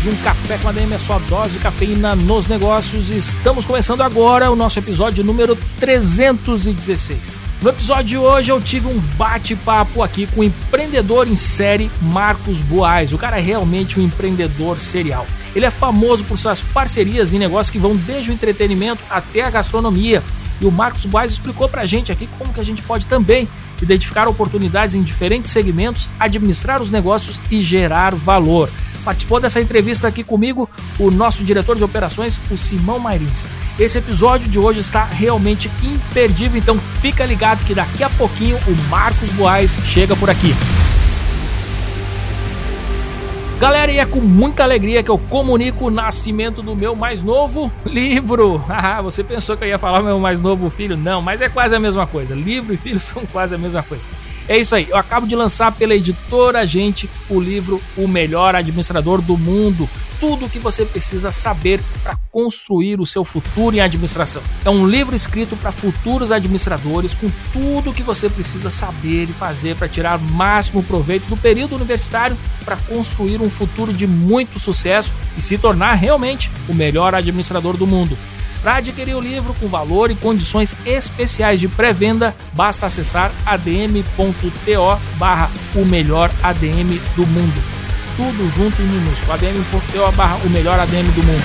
mais um Café com a DM, é só dose de cafeína nos negócios. Estamos começando agora o nosso episódio número 316. No episódio de hoje eu tive um bate-papo aqui com o empreendedor em série Marcos Boaz. O cara é realmente um empreendedor serial. Ele é famoso por suas parcerias em negócios que vão desde o entretenimento até a gastronomia. E o Marcos Boaz explicou pra gente aqui como que a gente pode também identificar oportunidades em diferentes segmentos, administrar os negócios e gerar valor. Participou dessa entrevista aqui comigo o nosso diretor de operações, o Simão Mairins. Esse episódio de hoje está realmente imperdível, então fica ligado que daqui a pouquinho o Marcos Boaz chega por aqui. Galera, e é com muita alegria que eu comunico o nascimento do meu mais novo livro. Ah, você pensou que eu ia falar meu mais novo filho? Não, mas é quase a mesma coisa. Livro e filho são quase a mesma coisa. É isso aí, eu acabo de lançar pela editora Gente o livro O Melhor Administrador do Mundo. Tudo o que você precisa saber para construir o seu futuro em administração. É um livro escrito para futuros administradores com tudo o que você precisa saber e fazer para tirar máximo proveito do período universitário para construir um futuro de muito sucesso e se tornar realmente o melhor administrador do mundo. Para adquirir o livro com valor e condições especiais de pré-venda, basta acessar adm.to barra o melhor ADM do mundo. Tudo junto em minúsculo, adm.to barra o melhor ADM do mundo.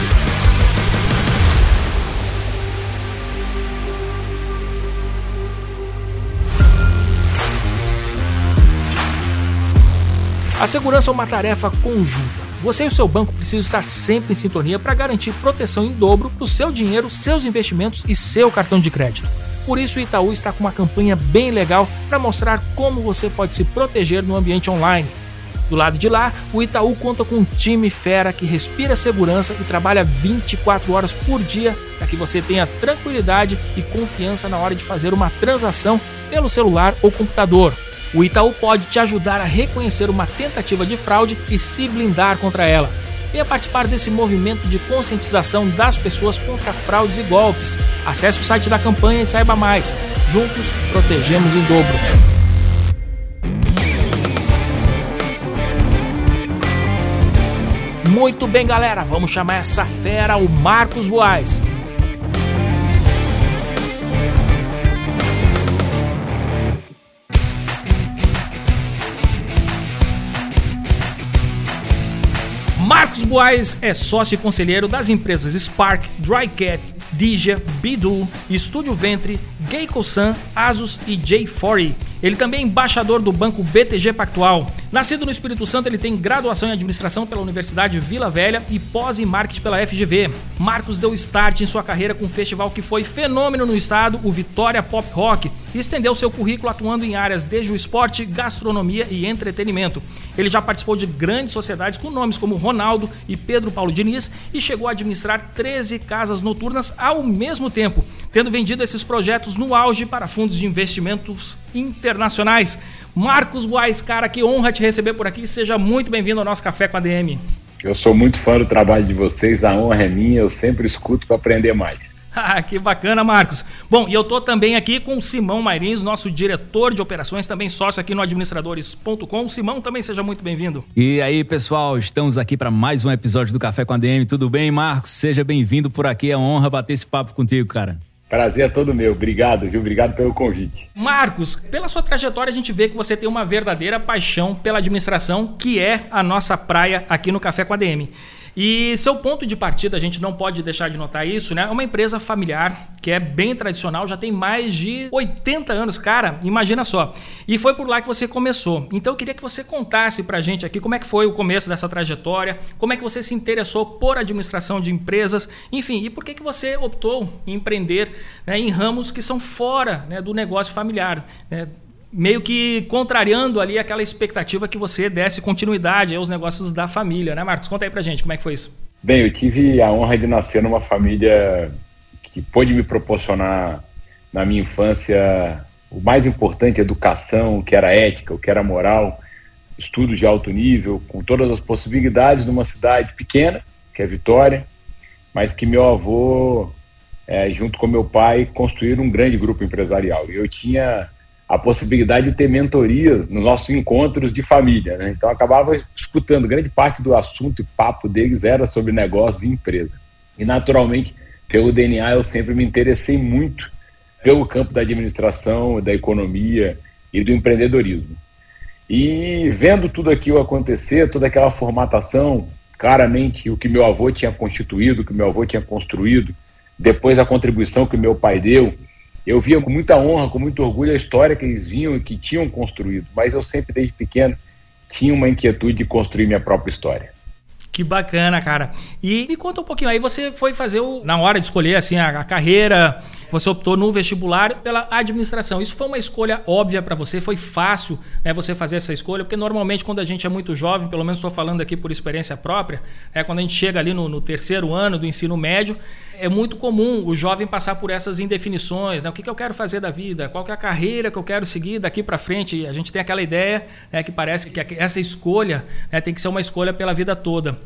A segurança é uma tarefa conjunta você e o seu banco precisam estar sempre em sintonia para garantir proteção em dobro para o seu dinheiro, seus investimentos e seu cartão de crédito. Por isso, o Itaú está com uma campanha bem legal para mostrar como você pode se proteger no ambiente online. Do lado de lá, o Itaú conta com um time fera que respira segurança e trabalha 24 horas por dia para que você tenha tranquilidade e confiança na hora de fazer uma transação pelo celular ou computador. O Itaú pode te ajudar a reconhecer uma tentativa de fraude e se blindar contra ela. Venha participar desse movimento de conscientização das pessoas contra fraudes e golpes. Acesse o site da campanha e saiba mais. Juntos, protegemos em dobro. Muito bem, galera, vamos chamar essa fera o Marcos Boaz. Marcos Boaz é sócio e conselheiro das empresas Spark, Drycat, Dija, Bidu, Estúdio Ventre, Geico-san, Asus e J40. Ele também é embaixador do banco BTG Pactual. Nascido no Espírito Santo, ele tem graduação em administração pela Universidade Vila Velha e pós em marketing pela FGV. Marcos deu start em sua carreira com um festival que foi fenômeno no estado, o Vitória Pop Rock, e estendeu seu currículo atuando em áreas desde o esporte, gastronomia e entretenimento. Ele já participou de grandes sociedades com nomes como Ronaldo e Pedro Paulo Diniz e chegou a administrar 13 casas noturnas ao mesmo tempo, tendo vendido esses projetos no auge para fundos de investimentos internacionais. Marcos Guais, cara, que honra te receber por aqui. Seja muito bem-vindo ao nosso Café com a DM. Eu sou muito fã do trabalho de vocês, a honra é minha, eu sempre escuto para aprender mais. Ah, que bacana, Marcos. Bom, e eu tô também aqui com o Simão Mairins, nosso diretor de operações, também sócio aqui no administradores.com. Simão, também seja muito bem-vindo. E aí, pessoal, estamos aqui para mais um episódio do Café com a DM. Tudo bem, Marcos? Seja bem-vindo por aqui. É uma honra bater esse papo contigo, cara. Prazer é todo meu. Obrigado, viu? Obrigado pelo convite. Marcos, pela sua trajetória, a gente vê que você tem uma verdadeira paixão pela administração, que é a nossa praia aqui no Café com a DM. E seu ponto de partida, a gente não pode deixar de notar isso, né? É uma empresa familiar que é bem tradicional, já tem mais de 80 anos, cara, imagina só. E foi por lá que você começou. Então eu queria que você contasse pra gente aqui como é que foi o começo dessa trajetória, como é que você se interessou por administração de empresas, enfim, e por que, que você optou em empreender né, em ramos que são fora né, do negócio familiar. Né? Meio que contrariando ali aquela expectativa que você desse continuidade aos negócios da família, né, Marcos? Conta aí pra gente como é que foi isso. Bem, eu tive a honra de nascer numa família que pôde me proporcionar na minha infância o mais importante, educação, o que era ética, o que era moral, estudos de alto nível, com todas as possibilidades numa cidade pequena, que é Vitória, mas que meu avô, é, junto com meu pai, construíram um grande grupo empresarial. Eu tinha a possibilidade de ter mentorias nos nossos encontros de família. Né? Então, acabava escutando. Grande parte do assunto e papo deles era sobre negócios e empresa. E, naturalmente, pelo DNA, eu sempre me interessei muito pelo campo da administração, da economia e do empreendedorismo. E vendo tudo aquilo acontecer, toda aquela formatação, claramente o que meu avô tinha constituído, o que meu avô tinha construído, depois a contribuição que meu pai deu, eu via com muita honra, com muito orgulho a história que eles vinham e que tinham construído, mas eu sempre, desde pequeno, tinha uma inquietude de construir minha própria história. Que bacana, cara. E me conta um pouquinho, aí você foi fazer o, na hora de escolher assim a, a carreira, você optou no vestibular pela administração. Isso foi uma escolha óbvia para você? Foi fácil né, você fazer essa escolha? Porque normalmente quando a gente é muito jovem, pelo menos estou falando aqui por experiência própria, é quando a gente chega ali no, no, terceiro ano do ensino médio, é muito comum o jovem passar por essas indefinições. Né? O que, que eu quero fazer da vida? Qual é a carreira que eu quero seguir daqui para frente? A gente tem aquela ideia né, que parece que essa escolha né, tem que ser uma escolha pela vida toda.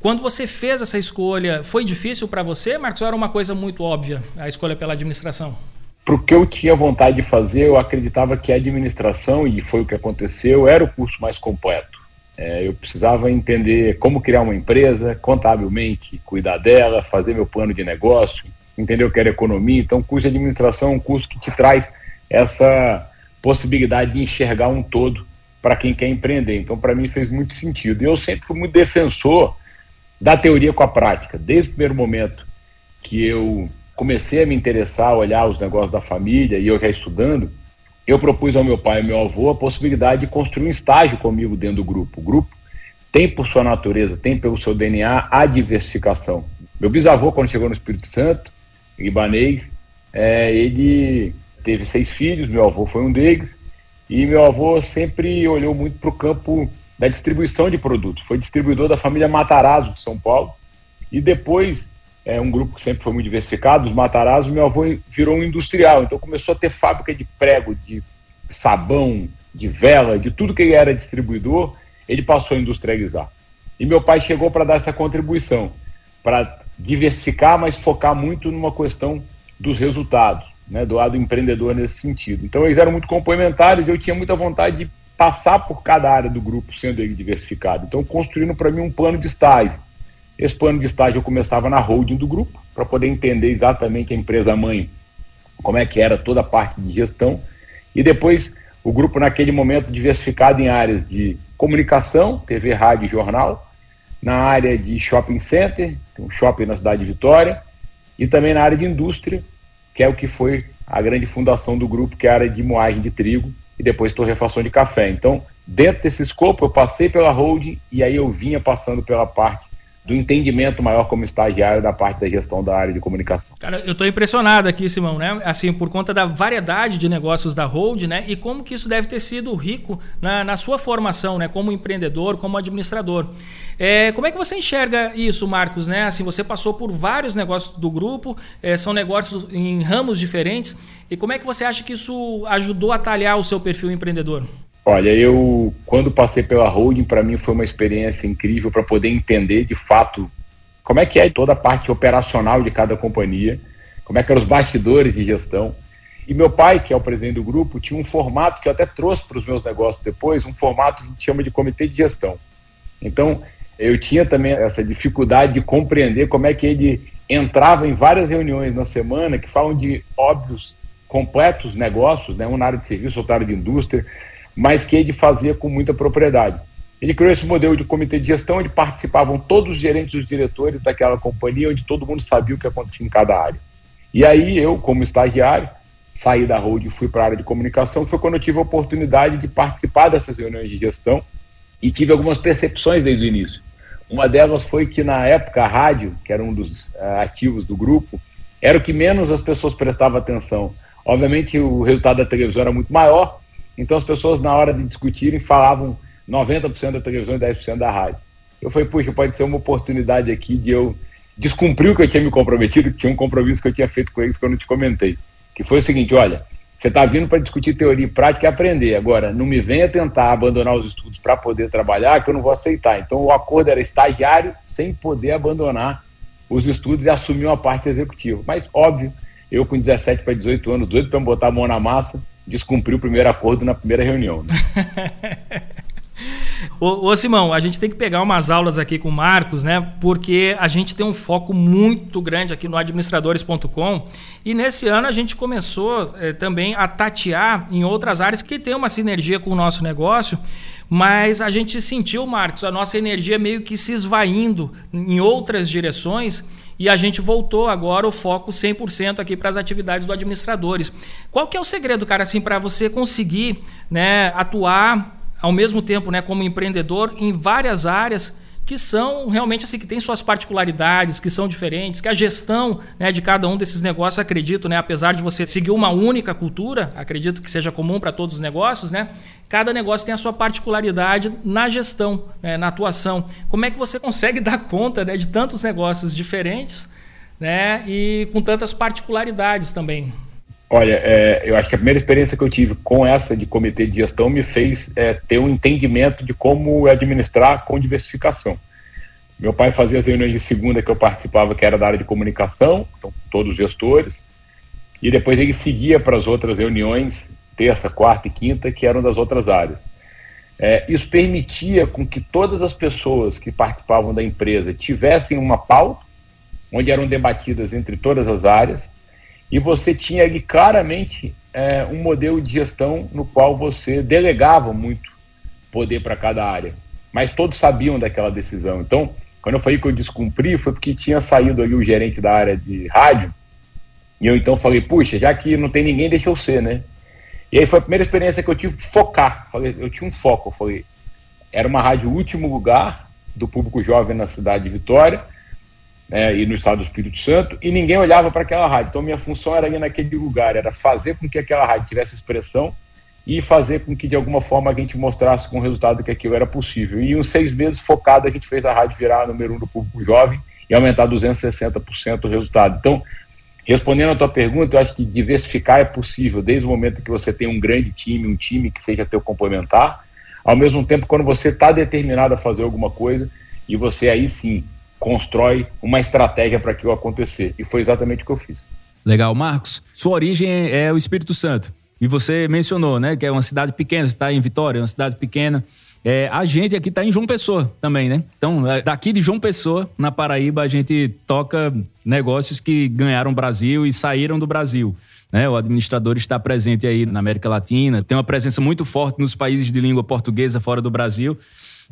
Quando você fez essa escolha, foi difícil para você, Marcos, ou era uma coisa muito óbvia, a escolha pela administração? Para o que eu tinha vontade de fazer, eu acreditava que a administração, e foi o que aconteceu, era o curso mais completo. É, eu precisava entender como criar uma empresa, contabilmente, cuidar dela, fazer meu plano de negócio, entender o que era economia. Então, o curso de administração é um curso que te traz essa possibilidade de enxergar um todo para quem quer empreender. Então, para mim, fez muito sentido. Eu sempre fui muito defensor da teoria com a prática. Desde o primeiro momento que eu comecei a me interessar, a olhar os negócios da família e eu já estudando, eu propus ao meu pai e meu avô a possibilidade de construir um estágio comigo dentro do grupo. O grupo tem por sua natureza, tem pelo seu DNA a diversificação. Meu bisavô, quando chegou no Espírito Santo, libanês, é, ele teve seis filhos, meu avô foi um deles, e meu avô sempre olhou muito para o campo da distribuição de produtos. Foi distribuidor da família Matarazzo de São Paulo e depois é um grupo que sempre foi muito diversificado, os Matarazzo, meu avô virou um industrial, então começou a ter fábrica de prego, de sabão, de vela, de tudo que ele era distribuidor, ele passou a industrializar. E meu pai chegou para dar essa contribuição, para diversificar, mas focar muito numa questão dos resultados, né, do lado empreendedor nesse sentido. Então eles eram muito complementares, eu tinha muita vontade de passar por cada área do grupo, sendo ele diversificado. Então, construindo para mim um plano de estágio. Esse plano de estágio eu começava na holding do grupo, para poder entender exatamente a empresa mãe, como é que era toda a parte de gestão. E depois, o grupo, naquele momento, diversificado em áreas de comunicação, TV, rádio e jornal, na área de shopping center, um shopping na cidade de Vitória, e também na área de indústria, que é o que foi a grande fundação do grupo, que é a área de moagem de trigo, e depois torrefação de café. Então, dentro desse escopo, eu passei pela holding e aí eu vinha passando pela parte do entendimento maior como estagiário da parte da gestão da área de comunicação. Cara, eu estou impressionado aqui, Simão, né? Assim, por conta da variedade de negócios da Hold, né? E como que isso deve ter sido rico na, na sua formação, né? Como empreendedor, como administrador. É, como é que você enxerga isso, Marcos, né? Assim, você passou por vários negócios do grupo, é, são negócios em ramos diferentes. E como é que você acha que isso ajudou a talhar o seu perfil empreendedor? Olha, eu quando passei pela holding, para mim foi uma experiência incrível para poder entender de fato como é que é toda a parte operacional de cada companhia, como é que eram os bastidores de gestão. E meu pai, que é o presidente do grupo, tinha um formato que eu até trouxe para os meus negócios depois, um formato que a gente chama de comitê de gestão. Então, eu tinha também essa dificuldade de compreender como é que ele entrava em várias reuniões na semana que falam de óbvios, completos negócios, né, um na área de serviço, outro na área de indústria, mas que ele fazia com muita propriedade. Ele criou esse modelo de comitê de gestão, onde participavam todos os gerentes e os diretores daquela companhia, onde todo mundo sabia o que acontecia em cada área. E aí eu, como estagiário, saí da Road e fui para a área de comunicação, foi quando eu tive a oportunidade de participar dessas reuniões de gestão e tive algumas percepções desde o início. Uma delas foi que na época a rádio, que era um dos uh, ativos do grupo, era o que menos as pessoas prestavam atenção. Obviamente o resultado da televisão era muito maior, então as pessoas, na hora de discutirem, falavam 90% da televisão e 10% da rádio. Eu falei, puxa, pode ser uma oportunidade aqui de eu descumprir o que eu tinha me comprometido, que tinha um compromisso que eu tinha feito com eles que eu não te comentei. Que foi o seguinte: olha, você está vindo para discutir teoria e prática e aprender. Agora, não me venha tentar abandonar os estudos para poder trabalhar, que eu não vou aceitar. Então, o acordo era estagiário sem poder abandonar os estudos e assumir uma parte executiva. Mas, óbvio, eu com 17 para 18 anos, doido para botar a mão na massa, descumpri o primeiro acordo na primeira reunião. Né? Ô, ô, Simão, a gente tem que pegar umas aulas aqui com o Marcos, né? Porque a gente tem um foco muito grande aqui no administradores.com e nesse ano a gente começou eh, também a tatear em outras áreas que tem uma sinergia com o nosso negócio, mas a gente sentiu, Marcos, a nossa energia meio que se esvaindo em outras direções e a gente voltou agora o foco 100% aqui para as atividades do administradores. Qual que é o segredo, cara, assim, para você conseguir né, atuar ao mesmo tempo, né, como empreendedor em várias áreas que são realmente assim que têm suas particularidades, que são diferentes, que a gestão né, de cada um desses negócios, acredito, né, apesar de você seguir uma única cultura, acredito que seja comum para todos os negócios, né, cada negócio tem a sua particularidade na gestão, né, na atuação. Como é que você consegue dar conta né, de tantos negócios diferentes né, e com tantas particularidades também? Olha, é, eu acho que a primeira experiência que eu tive com essa de comitê de gestão me fez é, ter um entendimento de como administrar com diversificação. Meu pai fazia as reuniões de segunda que eu participava, que era da área de comunicação, então todos os gestores, e depois ele seguia para as outras reuniões, terça, quarta e quinta, que eram das outras áreas. É, isso permitia com que todas as pessoas que participavam da empresa tivessem uma pauta, onde eram debatidas entre todas as áreas, e você tinha ali claramente é, um modelo de gestão no qual você delegava muito poder para cada área, mas todos sabiam daquela decisão. Então, quando eu falei que eu descumpri, foi porque tinha saído ali o gerente da área de rádio, e eu então falei, puxa, já que não tem ninguém, deixa eu ser, né? E aí foi a primeira experiência que eu tive focar. Falei, eu tinha um foco, eu falei, era uma rádio último lugar do público jovem na cidade de Vitória, né, e no estado do Espírito Santo, e ninguém olhava para aquela rádio. Então, minha função era ir naquele lugar, era fazer com que aquela rádio tivesse expressão e fazer com que, de alguma forma, a gente mostrasse com o resultado que aquilo era possível. E em uns seis meses, focado, a gente fez a rádio virar número um do público jovem e aumentar 260% o resultado. Então, respondendo a tua pergunta, eu acho que diversificar é possível desde o momento que você tem um grande time, um time que seja teu complementar, ao mesmo tempo, quando você está determinado a fazer alguma coisa, e você aí sim constrói uma estratégia para aquilo acontecer. E foi exatamente o que eu fiz. Legal, Marcos. Sua origem é o Espírito Santo. E você mencionou, né, que é uma cidade pequena, você está em Vitória, é uma cidade pequena. É, a gente aqui está em João Pessoa também, né? Então, é, daqui de João Pessoa, na Paraíba, a gente toca negócios que ganharam Brasil e saíram do Brasil. Né? O administrador está presente aí na América Latina, tem uma presença muito forte nos países de língua portuguesa fora do Brasil.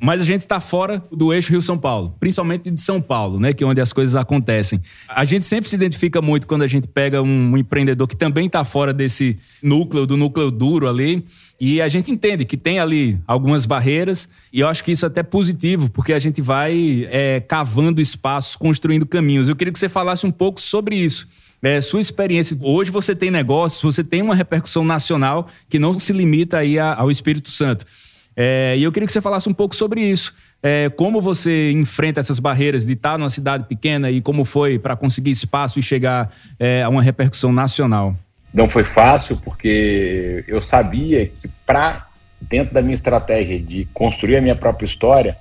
Mas a gente está fora do eixo Rio-São Paulo, principalmente de São Paulo, né, que é onde as coisas acontecem. A gente sempre se identifica muito quando a gente pega um, empreendedor que também está fora desse núcleo, do núcleo duro ali, e a gente entende que tem ali algumas barreiras, e eu acho que isso é até positivo, porque a gente vai é, cavando espaços, construindo caminhos. Eu queria que você falasse um pouco sobre isso. É, sua experiência, hoje você tem negócios, você tem uma repercussão nacional que não se limita aí ao Espírito Santo. É, e eu queria que você falasse um pouco sobre isso. É, como você enfrenta essas barreiras de estar numa cidade pequena e como foi para conseguir espaço e chegar é, a uma repercussão nacional? Não foi fácil, porque eu sabia que para, dentro da minha estratégia de construir a minha própria história,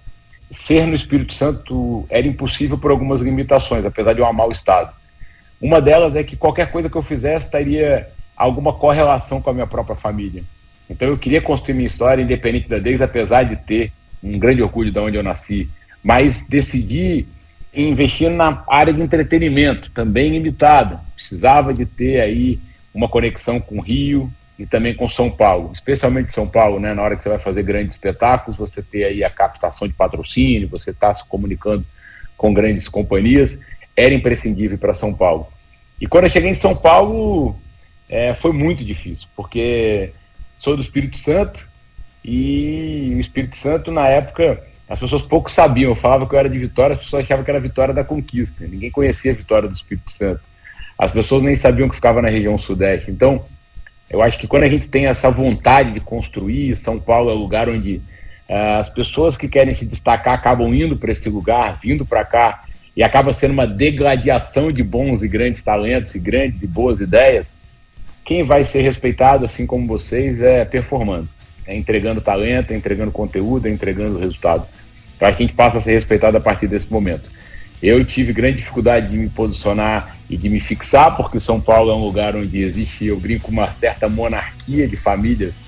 ser no Espírito Santo era impossível por algumas limitações, apesar de eu amar o Estado. Uma delas é que qualquer coisa que eu fizesse teria alguma correlação com a minha própria família. Então eu queria construir minha história independente da deles, apesar de ter um grande orgulho de onde eu nasci, mas decidi investir na área de entretenimento, também limitada. Precisava de ter aí uma conexão com o Rio e também com São Paulo, especialmente São Paulo, né? Na hora que você vai fazer grandes espetáculos, você ter aí a captação de patrocínio, você está se comunicando com grandes companhias, era imprescindível para São Paulo. E quando eu cheguei em São Paulo, é, foi muito difícil, porque sou do Espírito Santo e o Espírito Santo, na época, as pessoas pouco sabiam. Eu falava que eu era de Vitória, as pessoas achavam que era Vitória da Conquista. Ninguém conhecia a Vitória do Espírito Santo. As pessoas nem sabiam que ficava na região Sudeste. Então, Eu acho que quando a gente tem essa vontade de construir, São Paulo é o lugar onde uh, as pessoas que querem se destacar acabam indo para esse lugar, vindo para cá, e acaba sendo uma degladiação de bons e grandes talentos e grandes e boas ideias. Quem vai ser respeitado, assim como vocês, é performando, é entregando talento, é entregando conteúdo, é entregando resultado. Para que a gente passe a ser respeitado a partir desse momento. Eu tive grande dificuldade de me posicionar e de me fixar, porque São Paulo é um lugar onde existe, eu brinco, uma certa monarquia de famílias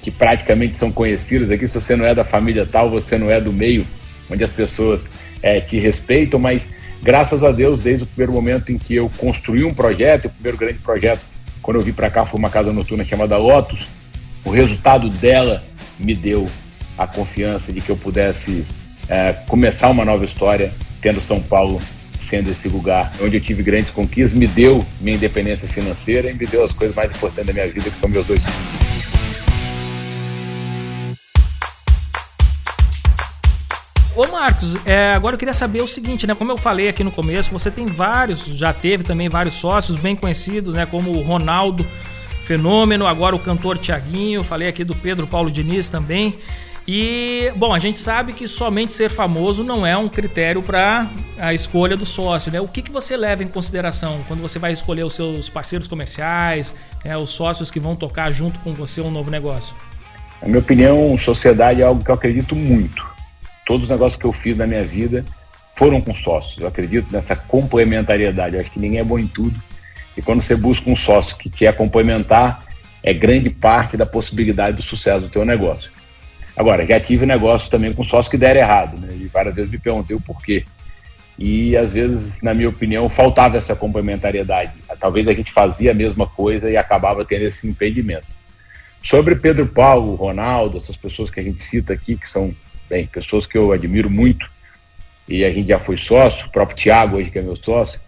que praticamente são conhecidas aqui. Se você não é da família tal, você não é do meio, onde as pessoas é, te respeitam, mas graças a Deus, desde o primeiro momento em que eu construí um projeto, o primeiro grande projeto, quando eu vim para cá, foi uma casa noturna chamada Lotus, o resultado dela me deu a confiança de que eu pudesse é, começar uma nova história tendo São Paulo sendo esse lugar onde eu tive grandes conquistas, me deu minha independência financeira e me deu as coisas mais importantes da minha vida, que são meus dois filhos. Ô Marcos, é, agora eu queria saber o seguinte, né? Como eu falei aqui no começo, você tem vários, já teve também vários sócios bem conhecidos, né? Como o Ronaldo Fenômeno, agora o cantor Tiaguinho, falei aqui do Pedro Paulo Diniz também. E, bom, a gente sabe que somente ser famoso não é um critério para a escolha do sócio, né? O que, que você leva em consideração quando você vai escolher os seus parceiros comerciais, né, os sócios que vão tocar junto com você um novo negócio? Na minha opinião, sociedade é algo que eu acredito muito. Todos os negócios que eu fiz na minha vida foram com sócios. Eu acredito nessa complementariedade. Eu acho que ninguém é bom em tudo. E quando você busca um sócio que quer complementar, é grande parte da possibilidade do sucesso do teu negócio. Agora, já tive negócio também com sócios que deram errado, né? E várias vezes me perguntei o porquê. E às vezes, na minha opinião, faltava essa complementariedade. Talvez a gente fazia a mesma coisa e acabava tendo esse impedimento. Sobre Pedro Paulo, Ronaldo, essas pessoas que a gente cita aqui, que são, bem, pessoas que eu admiro muito, e a gente já foi sócio, o próprio Tiago hoje que é meu sócio,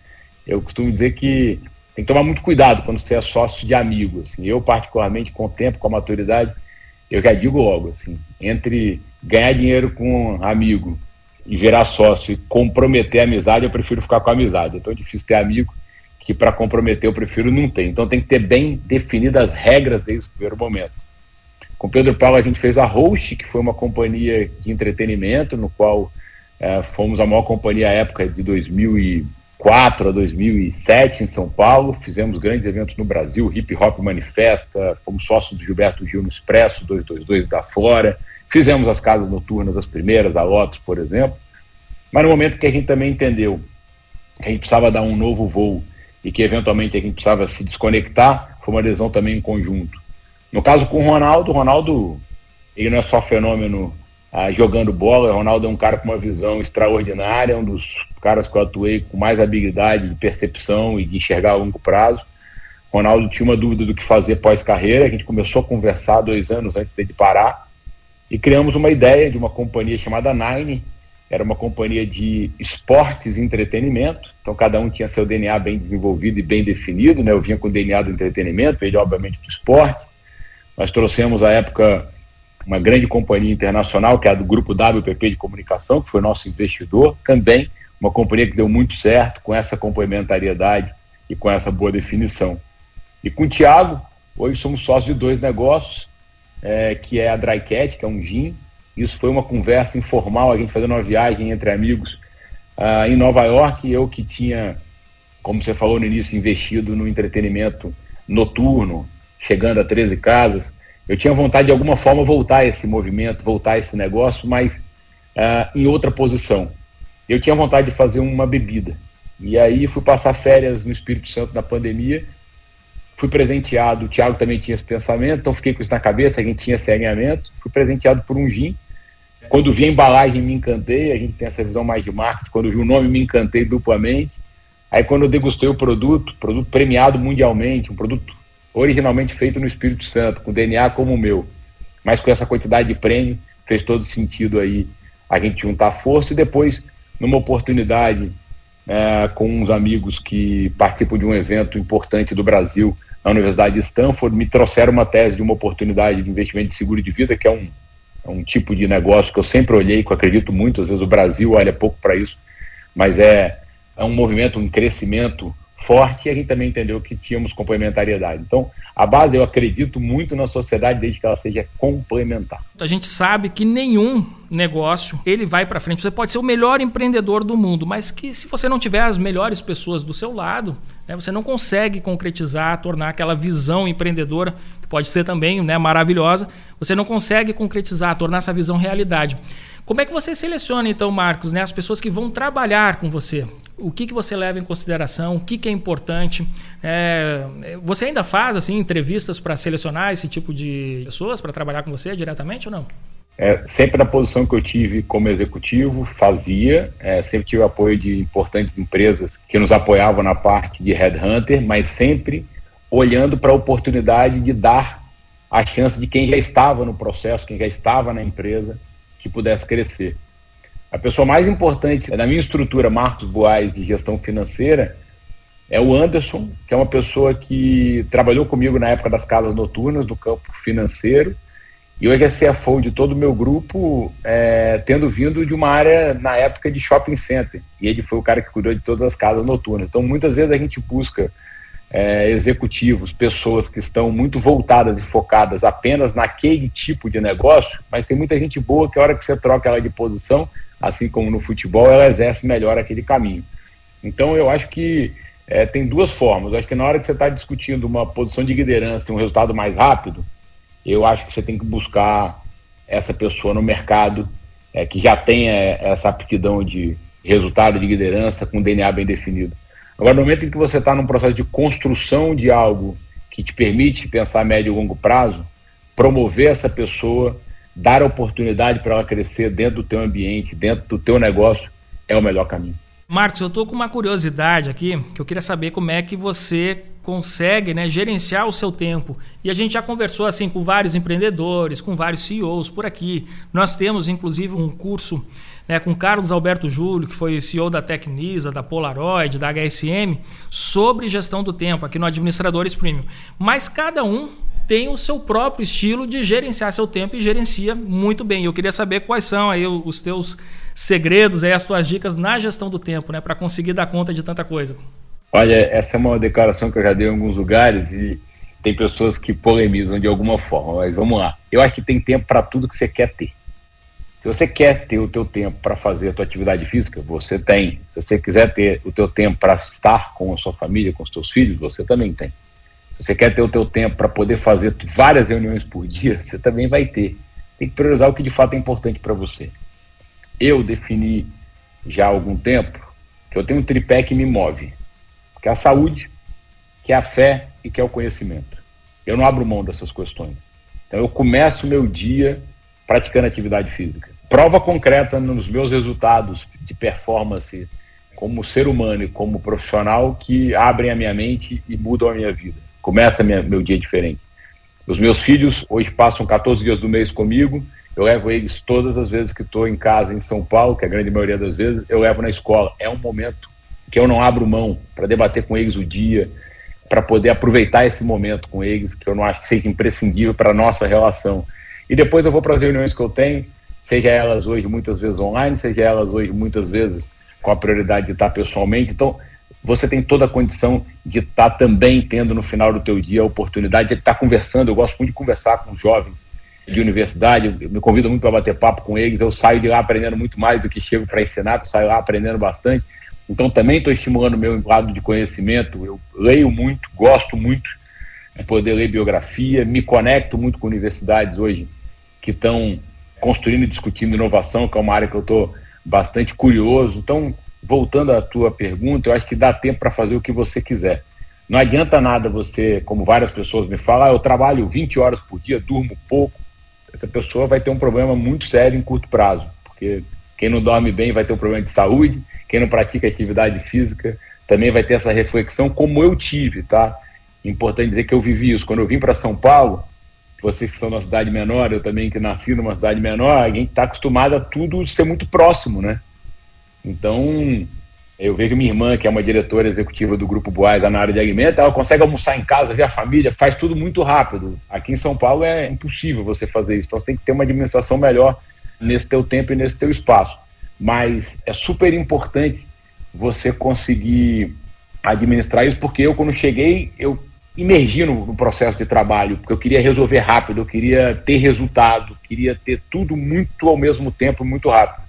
eu costumo dizer que tem que tomar muito cuidado quando você é sócio de amigo. Assim. Eu, particularmente, com o tempo, com a maturidade, eu já digo logo, assim, entre ganhar dinheiro com um amigo e virar sócio e comprometer a amizade, eu prefiro ficar com a amizade. É tão difícil ter amigo que para comprometer eu prefiro não ter. Então tem que ter bem definidas as regras desde o primeiro momento. Com Pedro Paulo a gente fez a Host, que foi uma companhia de entretenimento, no qual é, fomos a maior companhia à época de 2000 e 2004 a 2007 em São Paulo, fizemos grandes eventos no Brasil, Hip Hop Manifesta, fomos sócios do Gilberto Gil no Expresso 222 da Fora, fizemos as casas noturnas, as primeiras, da Lotus, por exemplo, mas no momento que a gente também entendeu que a gente precisava dar um novo voo e que eventualmente a gente precisava se desconectar, foi uma decisão também em conjunto. No caso com o Ronaldo, o Ronaldo, ele não é só fenômeno ah, jogando bola. O Ronaldo é um cara com uma visão extraordinária, um dos caras que eu atuei com mais habilidade de percepção e de enxergar a longo prazo. O Ronaldo tinha uma dúvida do que fazer pós-carreira. A gente começou a conversar dois anos antes dele parar e criamos uma ideia de uma companhia chamada Nine. Era uma companhia de esportes e entretenimento. Então, cada um tinha seu DNA bem desenvolvido e bem definido. Né? Eu vinha com o DNA do entretenimento, ele, obviamente, do esporte. Nós trouxemos, à época, uma grande companhia internacional, que é a do Grupo WPP de Comunicação, que foi nosso investidor, também uma companhia que deu muito certo com essa complementariedade e com essa boa definição. E com o Tiago, hoje somos sócios de dois negócios, é, que é a Drycat, que é um gin. Isso foi uma conversa informal, a gente fazendo uma viagem entre amigos uh, em Nova York, eu que tinha, como você falou no início, investido no entretenimento noturno, chegando a 13 casas, eu tinha vontade de alguma forma voltar a esse movimento, voltar a esse negócio, mas uh, em outra posição. Eu tinha vontade de fazer uma bebida. E aí fui passar férias no Espírito Santo na pandemia, fui presenteado, o Thiago também tinha esse pensamento, então fiquei com isso na cabeça, a gente tinha esse alinhamento, fui presenteado por um gin. Quando vi a embalagem me encantei, a gente tem essa visão mais de marketing, quando vi o nome me encantei duplamente. Aí quando eu degustei o produto, produto premiado mundialmente, um produto originalmente feito no Espírito Santo, com DNA como o meu, mas com essa quantidade de prêmio, fez todo sentido aí a gente juntar força e depois, numa oportunidade é, com uns amigos que participam de um evento importante do Brasil na Universidade de Stanford, me trouxeram uma tese de uma oportunidade de investimento de seguro de vida, que é um, é um tipo de negócio que eu sempre olhei, que eu acredito muito, às vezes o Brasil olha pouco para isso, mas é, é um movimento, um crescimento forte a gente também entendeu que tínhamos complementariedade. Então, a base, eu acredito muito na sociedade desde que ela seja complementar. A gente sabe que nenhum negócio ele vai para frente. Você pode ser o melhor empreendedor do mundo, mas que se você não tiver as melhores pessoas do seu lado, né, você não consegue concretizar, tornar aquela visão empreendedora, que pode ser também né, maravilhosa, você não consegue concretizar, tornar essa visão realidade. Como é que você seleciona, então, Marcos, né, as pessoas que vão trabalhar com você? O que, que você leva em consideração? O que, que é importante? É, você ainda faz assim entrevistas para selecionar esse tipo de pessoas para trabalhar com você diretamente ou não? É, sempre na posição que eu tive como executivo, fazia, é, sempre tive apoio de importantes empresas que nos apoiavam na parte de headhunter, mas sempre olhando para a oportunidade de dar a chance de quem já estava no processo, quem já estava na empresa, que pudesse crescer. A pessoa mais importante na minha estrutura, Marcos Boaz, de gestão financeira, é o Anderson, que é uma pessoa que trabalhou comigo na época das casas noturnas, do campo financeiro, e hoje é CFO de todo o meu grupo, é, tendo vindo de uma área na época de shopping center. E ele foi o cara que cuidou de todas as casas noturnas. Então, muitas vezes a gente busca é, executivos, pessoas que estão muito voltadas e focadas apenas naquele tipo de negócio, mas tem muita gente boa que a hora que você troca ela de posição, assim como no futebol, ela exerce melhor aquele caminho. Então, eu acho que é, tem duas formas. Eu acho que na hora que você está discutindo uma posição de liderança e um resultado mais rápido, eu acho que você tem que buscar essa pessoa no mercado é, que já tenha essa aptidão de resultado de liderança com DNA bem definido. Agora, no momento em que você está num processo de construção de algo que te permite pensar a médio e longo prazo, promover essa pessoa, dar oportunidade para ela crescer dentro do teu ambiente, dentro do teu negócio, é o melhor caminho. Marcos, eu estou com uma curiosidade aqui, que eu queria saber como é que você consegue né, gerenciar o seu tempo. E a gente já conversou assim com vários empreendedores, com vários CEOs por aqui. Nós temos, inclusive, um curso né, com Carlos Alberto Júlio, que foi CEO da Tecnisa, da Polaroid, da HSM, sobre gestão do tempo, aqui no Administradores Premium. Mas cada um tem o seu próprio estilo de gerenciar seu tempo e gerencia muito bem. Eu queria saber quais são aí os teus segredos, aí as tuas dicas na gestão do tempo, né, para conseguir dar conta de tanta coisa. Olha, essa é uma declaração que eu já dei em alguns lugares e tem pessoas que polemizam de alguma forma, mas vamos lá. Eu acho que tem tempo para tudo que você quer ter. Se você quer ter o teu tempo para fazer a tua atividade física, você tem. Se você quiser ter o teu tempo para estar com a sua família, com os teus filhos, você também tem. Se você quer ter o teu tempo para poder fazer várias reuniões por dia, você também vai ter. Tem que priorizar o que de fato é importante para você. Eu defini já há algum tempo que eu tenho um tripé que me move que é a saúde, que é a fé e que é o conhecimento. Eu não abro mão dessas questões. Então eu começo o meu dia praticando atividade física. Prova concreta nos meus resultados de performance como ser humano e como profissional que abrem a minha mente e mudam a minha vida. Começa minha, meu dia diferente. Os meus filhos hoje passam 14 dias do mês comigo. Eu levo eles todas as vezes que estou em casa em São Paulo, que é a grande maioria das vezes, eu levo na escola. É um momento que eu não abro mão para debater com eles o dia, para poder aproveitar esse momento com eles, que eu não acho que seja imprescindível para a nossa relação. E depois eu vou para as reuniões que eu tenho, seja elas hoje muitas vezes online, seja elas hoje muitas vezes com a prioridade de estar pessoalmente. Então, você tem toda a condição de estar também tendo no final do teu dia a oportunidade de estar conversando. Eu gosto muito de conversar com os jovens de universidade, eu me convido muito para bater papo com eles. Eu saio de lá aprendendo muito mais do que chego para ensinar, eu saio lá aprendendo bastante. Então também estou estimulando o meu lado de conhecimento. Eu leio muito, gosto muito de poder ler biografia, me conecto muito com universidades hoje que estão construindo e discutindo inovação, que é uma área que eu estou bastante curioso. Então, voltando à tua pergunta, eu acho que dá tempo para fazer o que você quiser. Não adianta nada você, como várias pessoas me falam, ah, eu trabalho 20 horas por dia, durmo pouco. Essa pessoa vai ter um problema muito sério em curto prazo, porque quem não dorme bem vai ter um problema de saúde, quem não pratica atividade física também vai ter essa reflexão, como eu tive, tá? Importante dizer que eu vivi isso. Quando eu vim para São Paulo, vocês que são numa cidade menor, eu também que nasci numa cidade menor, a gente está acostumado a tudo ser muito próximo, né? Então, eu vejo minha irmã, que é uma diretora executiva do Grupo Boaz na área de alimentos, ela consegue almoçar em casa, ver a família, faz tudo muito rápido. Aqui em São Paulo é impossível você fazer isso. Então, você tem que ter uma administração melhor nesse teu tempo e nesse teu espaço mas é super importante você conseguir administrar isso, porque eu, quando cheguei, eu imergi no, no, processo de trabalho, porque eu queria resolver rápido, eu queria ter resultado, queria ter tudo muito ao mesmo tempo, muito rápido.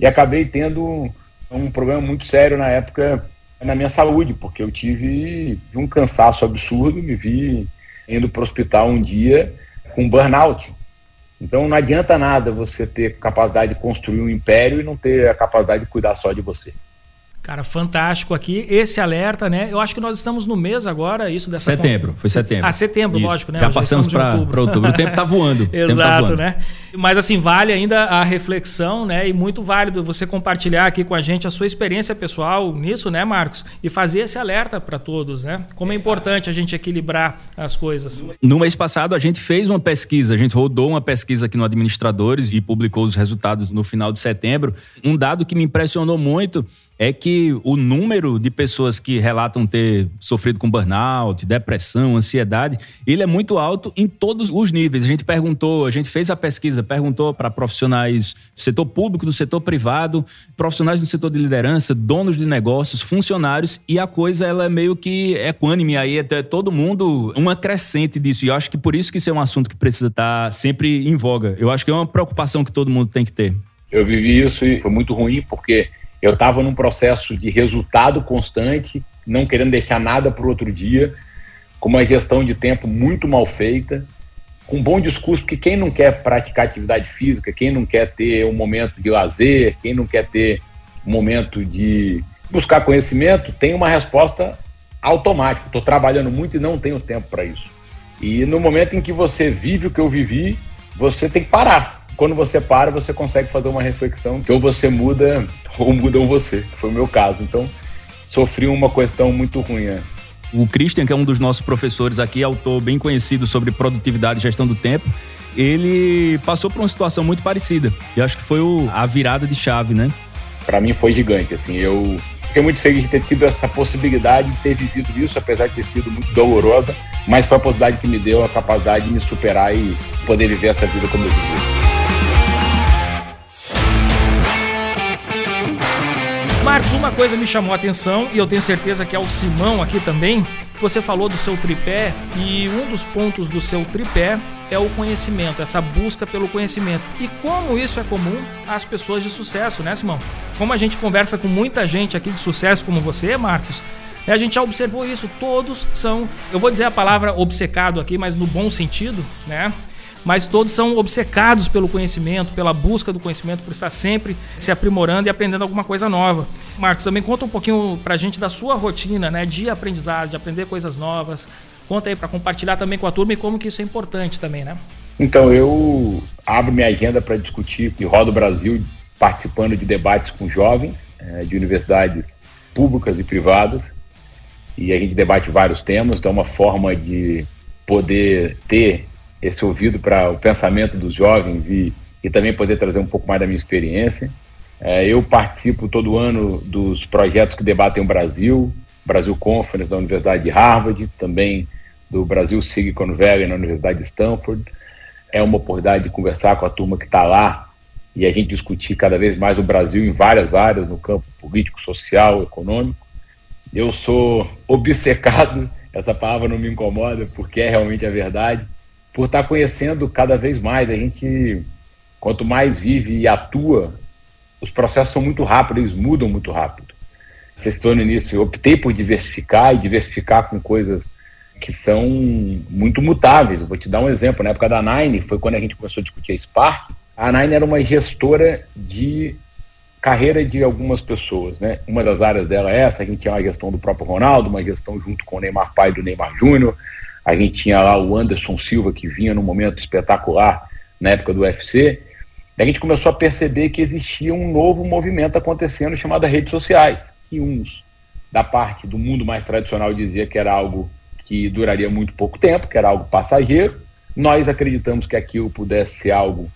E acabei tendo um problema muito sério na época na minha saúde, porque eu tive um cansaço absurdo, me vi indo para o hospital um dia com burnout. Então não adianta nada você ter capacidade de construir um império e não ter a capacidade de cuidar só de você. Cara, fantástico aqui. Esse alerta, né? Eu acho que nós estamos no mês agora, isso dessa. Setembro, foi setembro. Ah, setembro, isso. lógico, né? Já passamos para outubro. O tempo está voando. Tá Exato, tá voando. né? Mas assim, vale ainda a reflexão, né? E muito válido você compartilhar aqui com a gente a sua experiência pessoal nisso, né, Marcos? E fazer esse alerta para todos, né? Como é importante a gente equilibrar as coisas. No mês passado, a gente fez uma pesquisa, a gente rodou uma pesquisa aqui no Administradores e publicou os resultados no final de setembro. Um dado que me impressionou muito é que o número de pessoas que relatam ter sofrido com burnout, depressão, ansiedade, ele é muito alto em todos os níveis. A gente perguntou, a gente fez a pesquisa, perguntou para profissionais do setor público, do setor privado, profissionais do setor de liderança, donos de negócios, funcionários, e a coisa ela é meio que equânime aí, é todo mundo uma crescente disso. E eu acho que por isso que isso é um assunto que precisa estar sempre em voga. Eu acho que é uma preocupação que todo mundo tem que ter. Eu vivi isso e foi muito ruim porque eu estava num processo de resultado constante, não querendo deixar nada para o outro dia, com uma gestão de tempo muito mal feita, com um bom discurso, porque quem não quer praticar atividade física, quem não quer ter um momento de lazer, quem não quer ter um momento de buscar conhecimento, tem uma resposta automática. Estou trabalhando muito e não tenho tempo para isso. E no momento em que você vive o que eu vivi, você tem que parar quando você para, você consegue fazer uma reflexão que ou você muda ou mudam você. Foi o meu caso. Então, sofri uma questão muito ruim. É. O Christian, que é um dos nossos professores aqui, autor bem conhecido sobre produtividade e gestão do tempo, ele passou por uma situação muito parecida. E acho que foi o, a virada de chave, né? Para mim foi gigante, assim, eu fiquei muito feliz de ter tido essa possibilidade de ter vivido isso, apesar de ter sido muito dolorosa, mas foi a possibilidade que me deu a capacidade de me superar e poder viver essa vida como eu vivi. Marcos, uma coisa me chamou a atenção e eu tenho certeza que é o Simão aqui também. Você falou do seu tripé e um dos pontos do seu tripé é o conhecimento, essa busca pelo conhecimento. E como isso é comum às pessoas de sucesso, né, Simão? Como a gente conversa com muita gente aqui de sucesso como você, Marcos, a gente já observou isso, todos são, eu vou dizer a palavra obcecado aqui, mas no bom sentido, né? Mas todos são obcecados pelo conhecimento, pela busca do conhecimento, por estar sempre se aprimorando e aprendendo alguma coisa nova. Marcos, também conta um pouquinho para a gente da sua rotina, né, de aprendizado, de aprender coisas novas. Conta aí para compartilhar também com a turma e como que isso é importante também, né? Então, eu abro minha agenda para discutir e rodo o Brasil participando de debates com jovens é, de universidades públicas e privadas e a gente debate vários temas, então é uma forma de poder ter esse ouvido para o pensamento dos jovens e, e também poder trazer um pouco mais da minha experiência. É, eu participo todo ano dos projetos que debatem o Brasil, Brasil Conference da Universidade de Harvard, também do Brasil Silicon Valley na Universidade de Stanford. É uma oportunidade de conversar com a turma que está lá e a gente discutir cada vez mais o Brasil em várias áreas, no campo político, social, econômico. Eu sou obcecado, essa palavra não me incomoda, porque é realmente a verdade, por estar conhecendo cada vez mais. A gente, quanto mais vive e atua, os processos são muito rápidos, eles mudam muito rápido. Vocês estão no início, eu optei por diversificar e diversificar com coisas que são muito mutáveis. Eu vou te dar um exemplo. Na época da Nine, foi quando a gente começou a discutir a Spark. A Nine era uma gestora de carreira de algumas pessoas, né? Uma das áreas dela é essa, a gente tinha uma gestão do próprio Ronaldo, uma gestão junto com o Neymar pai do Neymar Júnior, a gente tinha lá o Anderson Silva, que vinha num momento espetacular na época do UFC. A gente começou a perceber que existia um novo movimento acontecendo chamado redes sociais. E uns da parte do mundo mais tradicional dizia que era algo que duraria muito pouco tempo, que era algo passageiro. Nós acreditamos que aquilo pudesse ser algo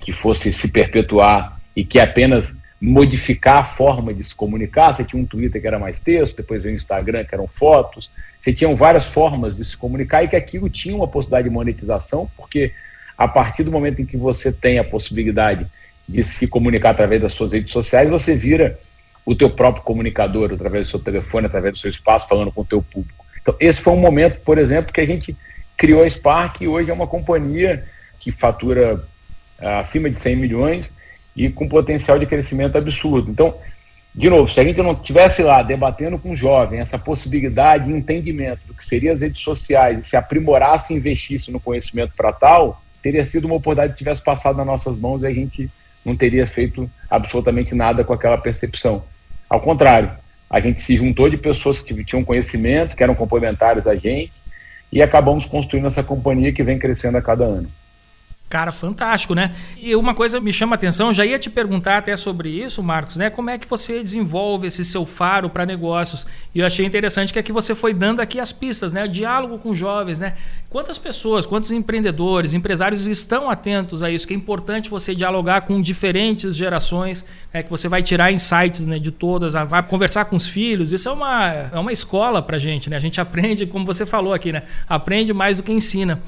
que fosse se perpetuar e que apenas modificar a forma de se comunicar. Você tinha um Twitter que era mais texto, depois veio o Instagram que eram fotos, você tinha várias formas de se comunicar e que aquilo tinha uma possibilidade de monetização, porque a partir do momento em que você tem a possibilidade de se comunicar através das suas redes sociais, você vira o teu próprio comunicador, através do seu telefone, através do seu espaço, falando com o teu público. Então, esse foi um momento, por exemplo, que a gente criou a Spark e hoje é uma companhia que fatura ah, acima de 100 milhões e com potencial de crescimento absurdo. Então, de novo, se a gente não tivesse lá debatendo com jovens essa possibilidade e entendimento do que seriam as redes sociais e se aprimorasse e investisse no conhecimento para tal, teria sido uma oportunidade que tivesse passado nas nossas mãos e a gente não teria feito absolutamente nada com aquela percepção. Ao contrário, a gente se juntou de pessoas que tinham conhecimento, que eram complementares a gente, e acabamos construindo essa companhia que vem crescendo a cada ano. Cara, fantástico, né? E uma coisa me chama a atenção, já ia te perguntar até sobre isso, Marcos, né? Como é que você desenvolve esse seu faro para negócios? E eu achei interessante que aqui você foi dando aqui as pistas, né? O diálogo com jovens, né? Quantas pessoas, quantos empreendedores, empresários estão atentos a isso? Que é importante você dialogar com diferentes gerações, né? que você vai tirar insights né, de todas, vai conversar com os filhos. Isso é uma, é uma escola para gente, né? A gente aprende, como você falou aqui, né? Aprende mais do que ensina.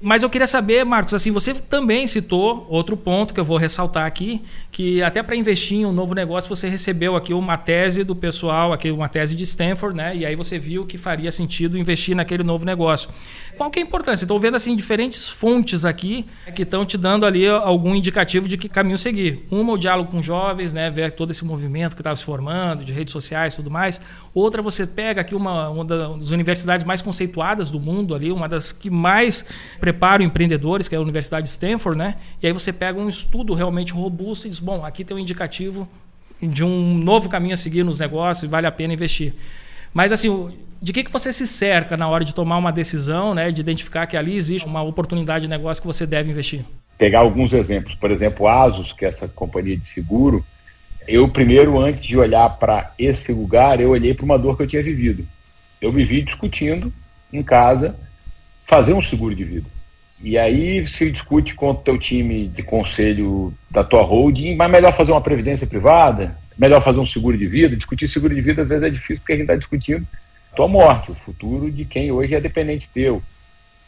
Mas eu queria saber, Marcos, assim, você também citou outro ponto que eu vou ressaltar aqui, que até para investir em um novo negócio você recebeu aqui uma tese do pessoal, aqui uma tese de Stanford, né? E aí você viu que faria sentido investir naquele novo negócio. Qual que é a importância? Estou vendo assim diferentes fontes aqui que estão te dando ali algum indicativo de que caminho seguir. Uma o diálogo com jovens, né? Ver todo esse movimento que estava se formando, de redes sociais, tudo mais. Outra você pega aqui uma, uma das universidades mais conceituadas do mundo ali, uma das que mais preparam empreendedores, que é a Universidade de Stanford, né? E aí você pega um estudo realmente robusto e diz, bom, aqui tem um indicativo de um novo caminho a seguir nos negócios vale a pena investir. Mas assim, de que, que você se cerca na hora de tomar uma decisão, né, de identificar que ali existe uma oportunidade de negócio que você deve investir? Pegar alguns exemplos, por exemplo, Asus, que é essa companhia de seguro, eu primeiro, antes de olhar para esse lugar, eu olhei para uma dor que eu tinha vivido. Eu me vi discutindo em casa fazer um seguro de vida. E aí se discute com o teu time de conselho da tua holding, mas melhor fazer uma previdência privada, melhor fazer um seguro de vida. Discutir seguro de vida às vezes é difícil porque a gente está discutindo tua morte, o futuro de quem hoje é dependente teu.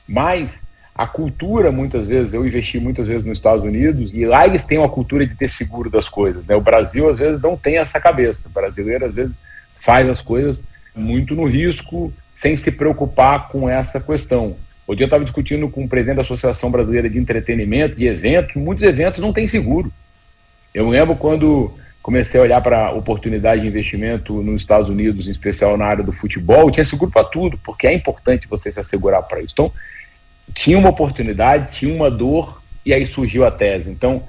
Mas a cultura, muitas vezes, eu investi muitas vezes nos Estados Unidos e lá eles têm uma cultura de ter seguro das coisas. Né? O Brasil, às vezes, não tem essa cabeça. O brasileiro, às vezes, faz as coisas muito no risco, sem se preocupar com essa questão. Hoje dia eu estava discutindo com o presidente da Associação Brasileira de Entretenimento, de eventos, muitos eventos não têm seguro. Eu lembro quando comecei a olhar para oportunidade de investimento nos Estados Unidos, em especial na área do futebol, tinha seguro para tudo, porque é importante você se assegurar para isso. Então, tinha uma oportunidade, tinha uma dor, e aí surgiu a tese. Então,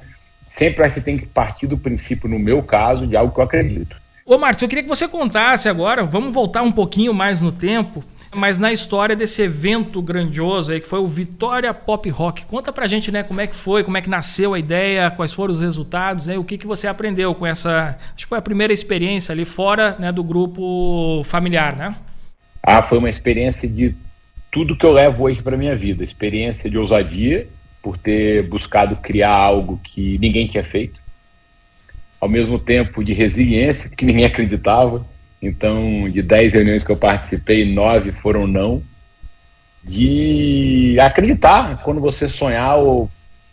sempre acho que tem que partir do princípio, no meu caso, de algo que eu acredito. Ô, Márcio, eu queria que você contasse agora, vamos voltar um pouquinho mais no tempo, mas na história desse evento grandioso aí, que foi o Vitória Pop Rock. Conta pra gente, né, como é que foi, como é que nasceu a ideia, quais foram os resultados, né, o que, que você aprendeu com essa. Acho que foi a primeira experiência ali fora né, do grupo familiar, né? Ah, foi uma experiência de tudo que eu levo hoje para minha vida. Experiência de ousadia, por ter buscado criar algo que ninguém tinha feito. Ao mesmo tempo de resiliência, que ninguém acreditava então, de 10 reuniões que eu participei, nove foram não. De acreditar quando você sonhar ou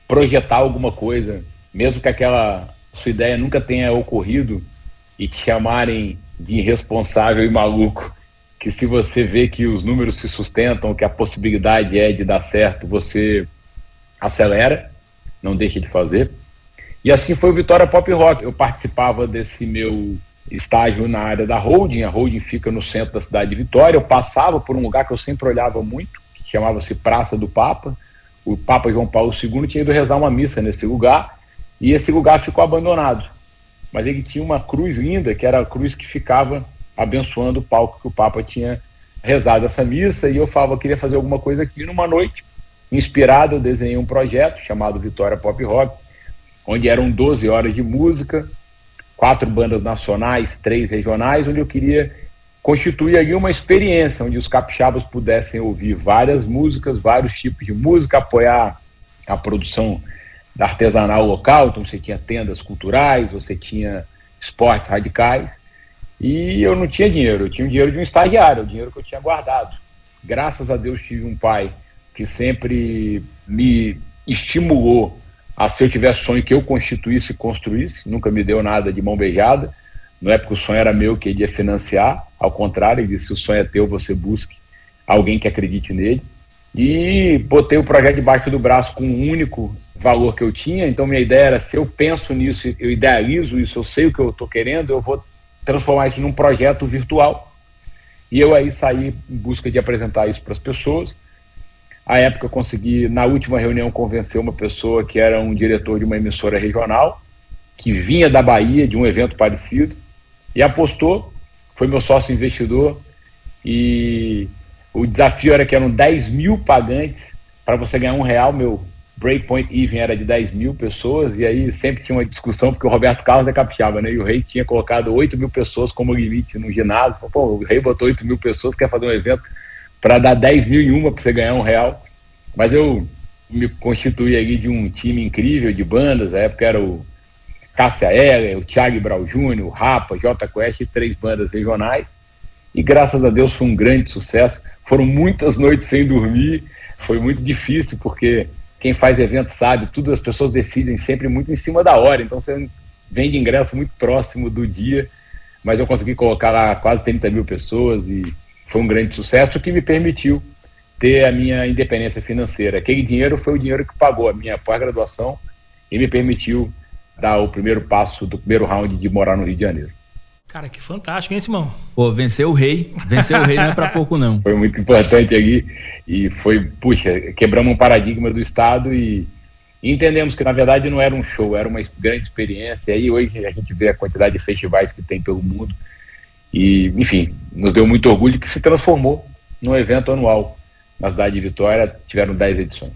projetar alguma coisa, mesmo que aquela sua ideia nunca tenha ocorrido e te chamarem de irresponsável e maluco, que se você vê que os números se sustentam, que a possibilidade é de dar certo, você acelera, não deixa de fazer. E assim foi o Vitória Pop Rock. Eu participava desse meu estágio na área da holding. A holding fica no centro da cidade de Vitória. Eu passava por um lugar que eu sempre olhava muito, que chamava-se Praça do Papa. O Papa João Paulo II tinha ido rezar uma missa nesse lugar e esse lugar ficou abandonado. Mas ele tinha uma cruz linda, que era a cruz que ficava abençoando o palco que o Papa tinha rezado essa missa. E eu falava, queria fazer alguma coisa aqui. Numa noite, inspirado, eu desenhei um projeto chamado Vitória Pop Rock, onde eram 12 horas de música, quatro bandas nacionais, três regionais, onde eu queria constituir ali uma experiência onde os capixabas pudessem ouvir várias músicas, vários tipos de música, apoiar a produção da artesanal local, então você tinha tendas culturais, você tinha esportes radicais, e eu não tinha dinheiro, eu tinha o dinheiro de um estagiário, o dinheiro que eu tinha guardado. Graças a Deus tive um pai que sempre me estimulou a se eu tivesse sonho que eu constituísse e construísse, nunca me deu nada de mão beijada, Não é porque o sonho era meu que ele ia financiar, ao contrário, ele disse: se o sonho é teu, você busque alguém que acredite nele. E botei o projeto debaixo do braço com um único valor que eu tinha. Então, minha ideia era: se eu penso nisso, eu idealizo isso, eu sei o que eu estou querendo, eu vou transformar isso num projeto virtual. E eu aí saí em busca de apresentar isso para as pessoas. À época, eu consegui, na última reunião, convencer uma pessoa que era um diretor de uma emissora regional, que vinha da Bahia, de um evento parecido, e apostou. Foi meu sócio investidor. E o desafio era que eram 10 mil pagantes para você ganhar um real. Meu breakpoint even era de 10 mil pessoas. E aí sempre tinha uma discussão, porque o Roberto Carlos é capixaba, né? E o rei tinha colocado 8 mil pessoas como limite no ginásio. Pô, o rei botou 8 mil pessoas, quer fazer um evento para dar 10 mil em uma para você ganhar um real. Mas eu me constituí ali de um time incrível de bandas. Na época era o Cássia Heller, o Thiago Brau Júnior, o Rapa, J Quest e três bandas regionais. E graças a Deus foi um grande sucesso. Foram muitas noites sem dormir, foi muito difícil, porque quem faz evento sabe, tudo as pessoas decidem sempre muito em cima da hora, então você vende ingresso muito próximo do dia, mas eu consegui colocar lá quase 30 mil pessoas e foi um grande sucesso que me permitiu ter a minha independência financeira. Aquele dinheiro foi o dinheiro que pagou a minha pós-graduação e me permitiu dar o primeiro passo do primeiro round de morar no Rio de Janeiro. Cara, que fantástico, hein, Simão? Pô, venceu o rei. Venceu o rei não é para pouco, não. Foi muito importante ali e foi, puxa, quebramos um paradigma do Estado e, e entendemos que, na verdade, não era um show, era uma grande experiência. E aí hoje a gente vê a quantidade de festivais que tem pelo mundo e, enfim, nos deu muito orgulho que se transformou num evento anual na cidade de Vitória, tiveram 10 edições.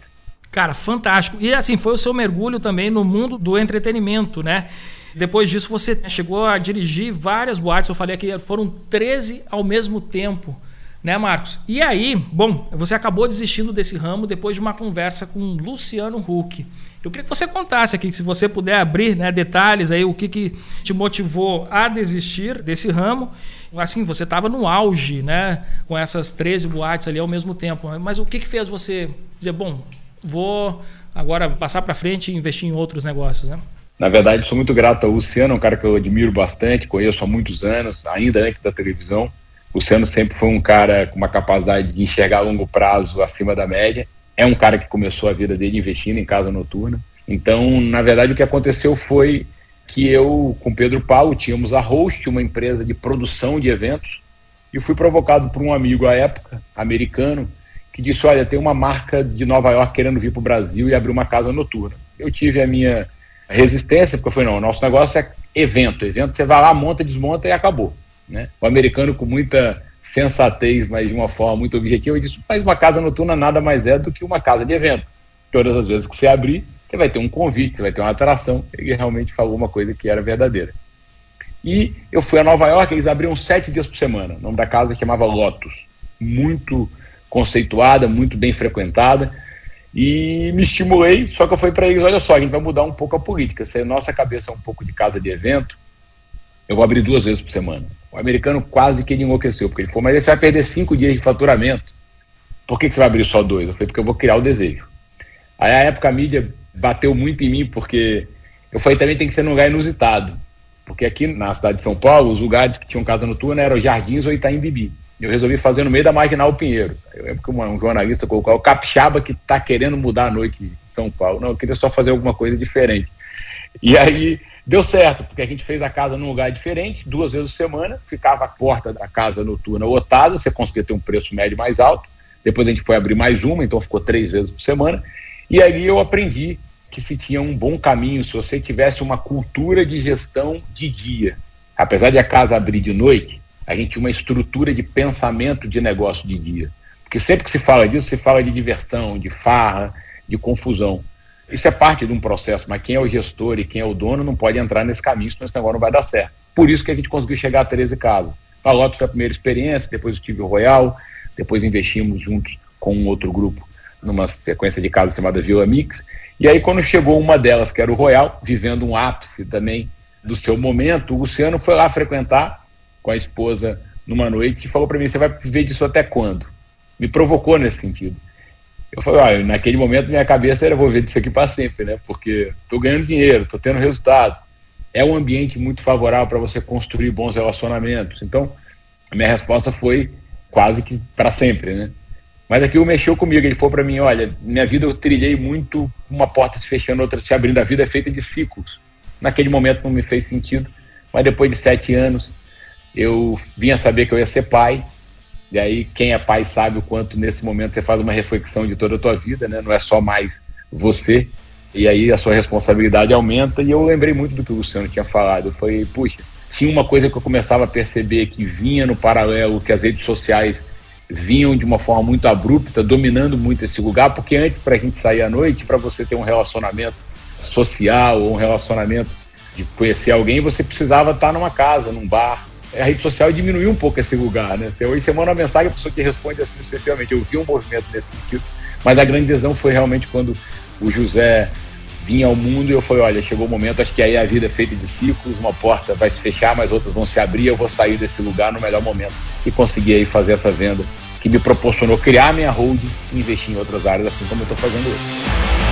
Cara, fantástico. E assim, foi o seu mergulho também no mundo do entretenimento, né? Depois disso, você chegou a dirigir várias boates. Eu falei que foram 13 ao mesmo tempo, né, Marcos? E aí, bom, você acabou desistindo desse ramo depois de uma conversa com Luciano Huck. Eu queria que você contasse aqui, se você puder abrir né, detalhes aí, o que, que te motivou a desistir desse ramo. Assim, você estava no auge, né? Com essas 13 boates ali ao mesmo tempo. Mas o que, que fez você dizer, bom, vou agora passar para frente e investir em outros negócios, né? Na verdade, sou muito grato ao Luciano, um cara que eu admiro bastante, conheço há muitos anos, ainda antes da televisão. Luciano sempre foi um cara com uma capacidade de enxergar a longo prazo acima da média. É um cara que começou a vida dele investindo em casa noturna. Então, na verdade, o que aconteceu foi que eu, com Pedro Paulo, tínhamos a Host, uma empresa de produção de eventos, e fui provocado por um amigo à época, americano, que disse: Olha, tem uma marca de Nova York querendo vir para o Brasil e abrir uma casa noturna. Eu tive a minha resistência, porque eu falei: Não, o nosso negócio é evento. Evento você vai lá, monta, desmonta e acabou. Né? O americano, com muita sensatez, mas de uma forma muito objetiva, disse: Mas uma casa noturna nada mais é do que uma casa de evento. Todas as vezes que você abrir, você vai ter um convite, você vai ter uma atração. Ele realmente falou uma coisa que era verdadeira. E eu fui a Nova York, eles abriam sete dias por semana. O nome da casa chamava Lotus. Muito conceituada, muito bem frequentada, e me estimulei, só que eu falei para eles, olha só, a gente vai mudar um pouco a política, se a nossa cabeça é um pouco de casa de evento, eu vou abrir duas vezes por semana. O americano quase que ele enlouqueceu, porque ele falou, mas você vai perder cinco dias de faturamento, por que, que você vai abrir só dois? Eu falei, porque eu vou criar o desejo. Aí, a época, a mídia bateu muito em mim, porque eu falei, também tem que ser num lugar inusitado, porque aqui na cidade de São Paulo, os lugares que tinham casa noturna eram Jardins ou Itaim Bibi eu resolvi fazer no meio da Marginal Pinheiro. Eu lembro que um jornalista colocou o capixaba que está querendo mudar a noite em São Paulo. Não, eu queria só fazer alguma coisa diferente. E aí deu certo, porque a gente fez a casa num lugar diferente, duas vezes por semana, ficava a porta da casa noturna lotada, você conseguia ter um preço médio mais alto. Depois a gente foi abrir mais uma, então ficou três vezes por semana. E aí eu aprendi que se tinha um bom caminho se você tivesse uma cultura de gestão de dia. Apesar de a casa abrir de noite, a gente tinha uma estrutura de pensamento de negócio de dia. Porque sempre que se fala disso, se fala de diversão, de farra, de confusão. Isso é parte de um processo, mas quem é o gestor e quem é o dono não pode entrar nesse caminho, senão esse negócio não vai dar certo. Por isso que a gente conseguiu chegar a 13 casas. A Lotus foi a primeira experiência, depois eu tive o Royal, depois investimos juntos com um outro grupo numa sequência de casas chamada Vila Mix. E aí, quando chegou uma delas, que era o Royal, vivendo um ápice também do seu momento, o Luciano foi lá frequentar com a esposa numa noite e falou para mim: Você vai viver disso até quando? Me provocou nesse sentido. Eu falei: Olha, naquele momento minha cabeça era: Vou viver disso aqui para sempre, né? Porque estou ganhando dinheiro, estou tendo resultado. é um ambiente muito favorável para você construir bons relacionamentos. Então, a minha resposta foi quase que para sempre, né? Mas aquilo mexeu comigo. Ele falou para mim: olha, minha vida eu trilhei muito, uma porta se fechando, outra se abrindo. A vida é feita de ciclos. Naquele momento não me fez sentido, mas depois de sete anos eu vinha saber que eu ia ser pai. E aí, quem é pai sabe o quanto nesse momento você faz uma reflexão de toda a tua vida, né? Não é só mais você. E aí a sua responsabilidade aumenta. E eu lembrei muito do que o Luciano tinha falado. Foi, puxa, tinha uma coisa que eu começava a perceber que vinha no paralelo, que as redes sociais vinham de uma forma muito abrupta, dominando muito esse lugar, porque antes, para a gente sair à noite, para você ter um relacionamento social ou um relacionamento de conhecer alguém, você precisava estar numa casa, num bar. A rede social diminuiu um pouco esse lugar, né? Você, hoje você manda uma mensagem, a pessoa te responde assim, excessivamente. Eu vi um movimento nesse sentido, mas a grande adesão foi realmente quando o José vinha ao mundo e eu falei, olha, chegou o momento, acho que aí a vida é feita de ciclos, uma porta vai se fechar, mas outras vão se abrir, eu vou sair desse lugar no melhor momento e conseguir aí fazer essa venda que me proporcionou criar minha holding e investir em outras áreas, assim como eu estou fazendo hoje.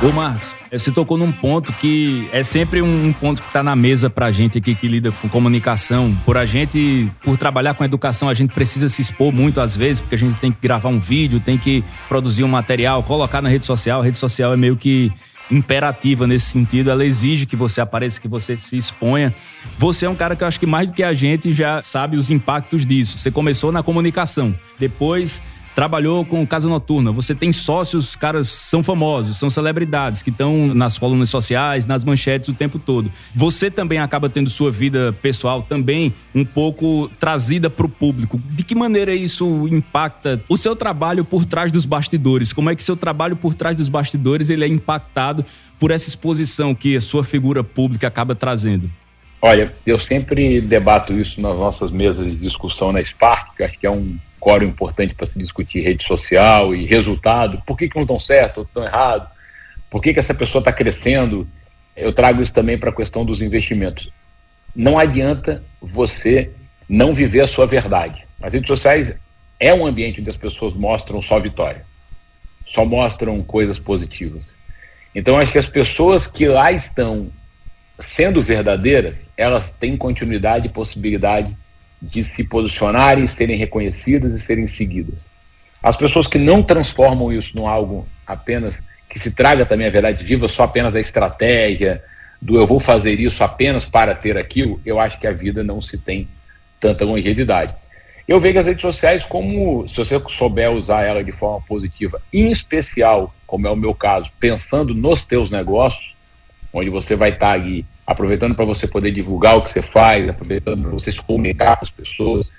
Ô Marcos, você tocou num ponto que é sempre um ponto que está na mesa para a gente aqui que lida com comunicação. Por a gente, por trabalhar com educação, a gente precisa se expor muito às vezes, porque a gente tem que gravar um vídeo, tem que produzir um material, colocar na rede social. A rede social é meio que imperativa nesse sentido, ela exige que você apareça, que você se exponha. Você é um cara que eu acho que mais do que a gente já sabe os impactos disso. Você começou na comunicação, depois trabalhou com Casa Noturna, você tem sócios, caras são famosos, são celebridades que estão nas colunas sociais, nas manchetes o tempo todo. Você também acaba tendo sua vida pessoal também um pouco trazida para o público. De que maneira isso impacta o seu trabalho por trás dos bastidores? Como é que seu trabalho por trás dos bastidores ele é impactado por essa exposição que a sua figura pública acaba trazendo? Olha, eu sempre debato isso nas nossas mesas de discussão na Spark, que acho que é um quórum importante para se discutir rede social e resultado. Por que, que não estão certo estão errado? Por que, que essa pessoa está crescendo? Eu trago isso também para a questão dos investimentos. Não adianta você não viver a sua verdade. As redes sociais é um ambiente onde as pessoas mostram só vitória, só mostram coisas positivas. Então, acho que as pessoas que lá estão sendo verdadeiras, elas têm continuidade e possibilidade de se posicionarem, serem reconhecidas e serem seguidas. As pessoas que não transformam isso num algo apenas que se traga também a verdade viva, só apenas a estratégia do eu vou fazer isso apenas para ter aquilo, eu acho que a vida não se tem tanta longevidade. Eu vejo as redes sociais como, se você souber usar ela de forma positiva, em especial, como é o meu caso, pensando nos teus negócios, onde você vai estar ali aproveitando para você poder divulgar o que você faz, aproveitando para você se comunicar com as pessoas.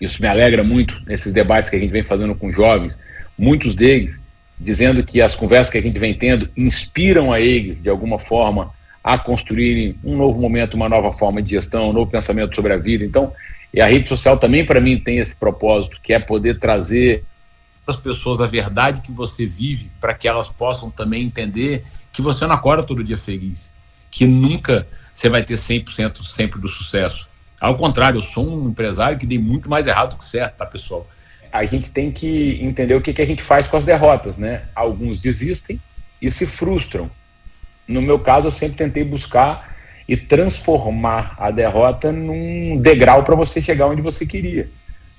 Isso me alegra muito nesses debates que a gente vem fazendo com jovens, muitos deles dizendo que as conversas que a gente vem tendo inspiram a eles, de alguma forma, a construírem um novo momento, uma nova forma de gestão, um novo pensamento sobre a vida. Então, e a rede social também, para mim, tem esse propósito, que é poder trazer as pessoas a verdade que você vive, para que elas possam também entender que você não acorda todo dia feliz, que nunca você vai ter 100% sempre do sucesso. Ao contrário, eu sou um empresário que dei muito mais errado do que certo, tá, pessoal? A gente tem que entender o que, que a gente faz com as derrotas, né? Alguns desistem e se frustram. No meu caso, eu sempre tentei buscar e transformar a derrota num degrau para você chegar onde você queria.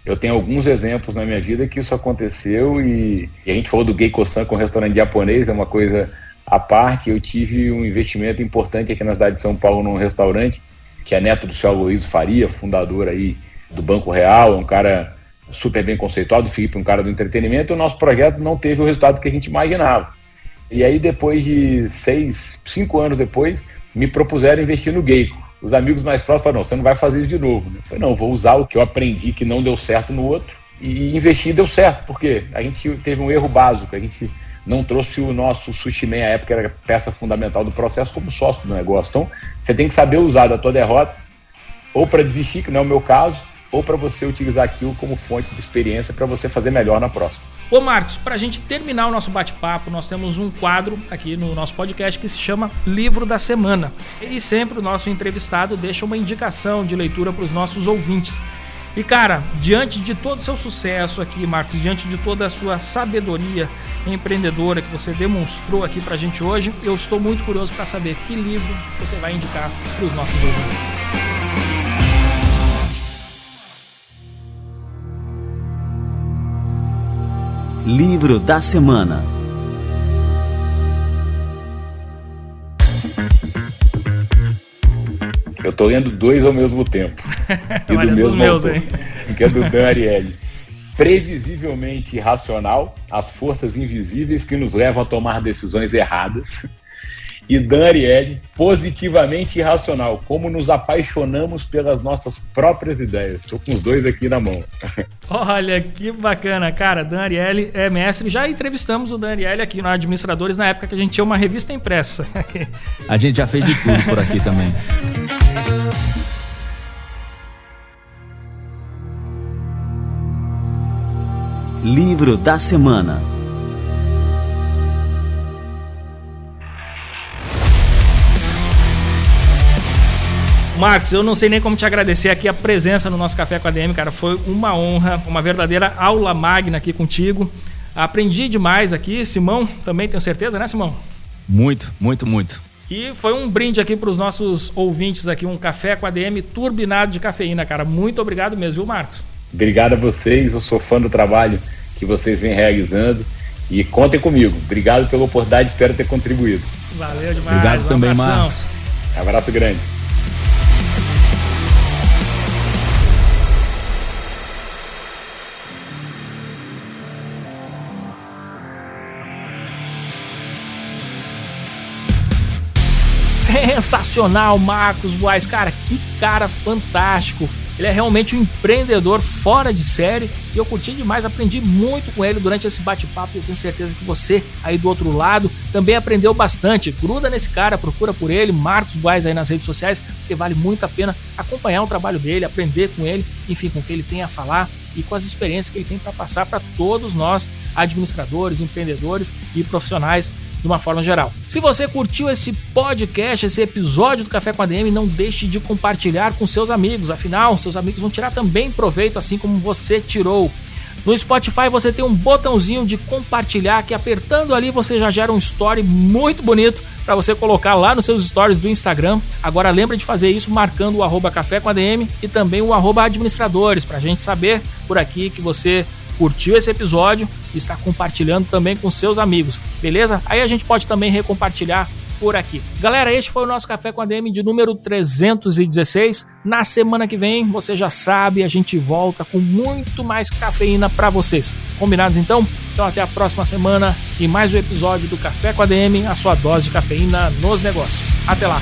Eu tenho alguns exemplos na minha vida que isso aconteceu e, e a gente falou do Geiko-san com restaurante japonês, é uma coisa à parte, eu tive um investimento importante aqui na cidade de São Paulo num restaurante, que é neto do senhor Luiz Faria, fundador aí do Banco Real, é um cara super bem conceituado, o Felipe um cara do entretenimento, e o nosso projeto não teve o resultado que a gente imaginava. E aí, depois de seis, cinco anos depois, me propuseram investir no Geico. Os amigos mais próximos falaram, não, você não vai fazer isso de novo. Eu falei, não, vou usar o que eu aprendi que não deu certo no outro, e investir deu certo, porque a gente teve um erro básico, a gente não trouxe o nosso sushi man, à época era peça fundamental do processo, como sócio do negócio. Então, você tem que saber usar da tua derrota, ou para desistir, que não é o meu caso, ou para você utilizar aquilo como fonte de experiência para você fazer melhor na próxima. Ô Marcos, para a gente terminar o nosso bate-papo, nós temos um quadro aqui no nosso podcast que se chama Livro da Semana. E sempre o nosso entrevistado deixa uma indicação de leitura para os nossos ouvintes. E cara, diante de todo o seu sucesso aqui, Marcos, diante de toda a sua sabedoria empreendedora que você demonstrou aqui pra gente hoje, eu estou muito curioso para saber que livro você vai indicar para os nossos ouvintes. Livro da semana. Eu tô lendo dois ao mesmo tempo. e do mesmo meus, autor, hein? que é do Dan Ariely. Previsivelmente irracional, as forças invisíveis que nos levam a tomar decisões erradas. E Dan Ariely, positivamente irracional, como nos apaixonamos pelas nossas próprias ideias. Estou com os dois aqui na mão. Olha que bacana, cara. Dan Ariely é mestre. Já entrevistamos o Dan Ariely aqui no Administradores na época que a gente tinha uma revista impressa. a gente já fez de tudo por aqui também. Livro da Semana Marcos, eu não sei nem como te agradecer aqui a presença no nosso Café com a DM, cara. Foi uma honra, uma verdadeira aula magna aqui contigo. Aprendi demais aqui. Simão, também tenho certeza, né, Simão? Muito, muito, muito. E foi um brinde aqui para os nossos ouvintes aqui, um café com ADM turbinado de cafeína, cara. Muito obrigado mesmo, viu, Marcos? Obrigado a vocês, eu sou fã do trabalho que vocês vêm realizando e contem comigo. Obrigado pela oportunidade, espero ter contribuído. Valeu demais. Obrigado um também, abração. Marcos. Abraço grande. Sensacional, Marcos Boas. Cara, que cara fantástico. Ele é realmente um empreendedor fora de série e eu curti demais, aprendi muito com ele durante esse bate-papo e eu tenho certeza que você aí do outro lado também aprendeu bastante. Gruda nesse cara, procura por ele, Marcos Guais aí nas redes sociais, porque vale muito a pena acompanhar o trabalho dele, aprender com ele, enfim, com o que ele tem a falar e com as experiências que ele tem para passar para todos nós, administradores, empreendedores e profissionais de uma forma geral. Se você curtiu esse podcast, esse episódio do Café com a DM, não deixe de compartilhar com seus amigos, afinal, seus amigos vão tirar também proveito assim como você tirou. No Spotify você tem um botãozinho de compartilhar que apertando ali você já gera um story muito bonito para você colocar lá nos seus stories do Instagram. Agora lembra de fazer isso marcando o arroba café com ADM e também o arroba administradores para a gente saber por aqui que você curtiu esse episódio e está compartilhando também com seus amigos, beleza? Aí a gente pode também recompartilhar por aqui. Galera, este foi o nosso Café com a DM de número 316. Na semana que vem, você já sabe, a gente volta com muito mais cafeína para vocês. Combinados então? Então até a próxima semana e mais um episódio do Café com a DM, a sua dose de cafeína nos negócios. Até lá.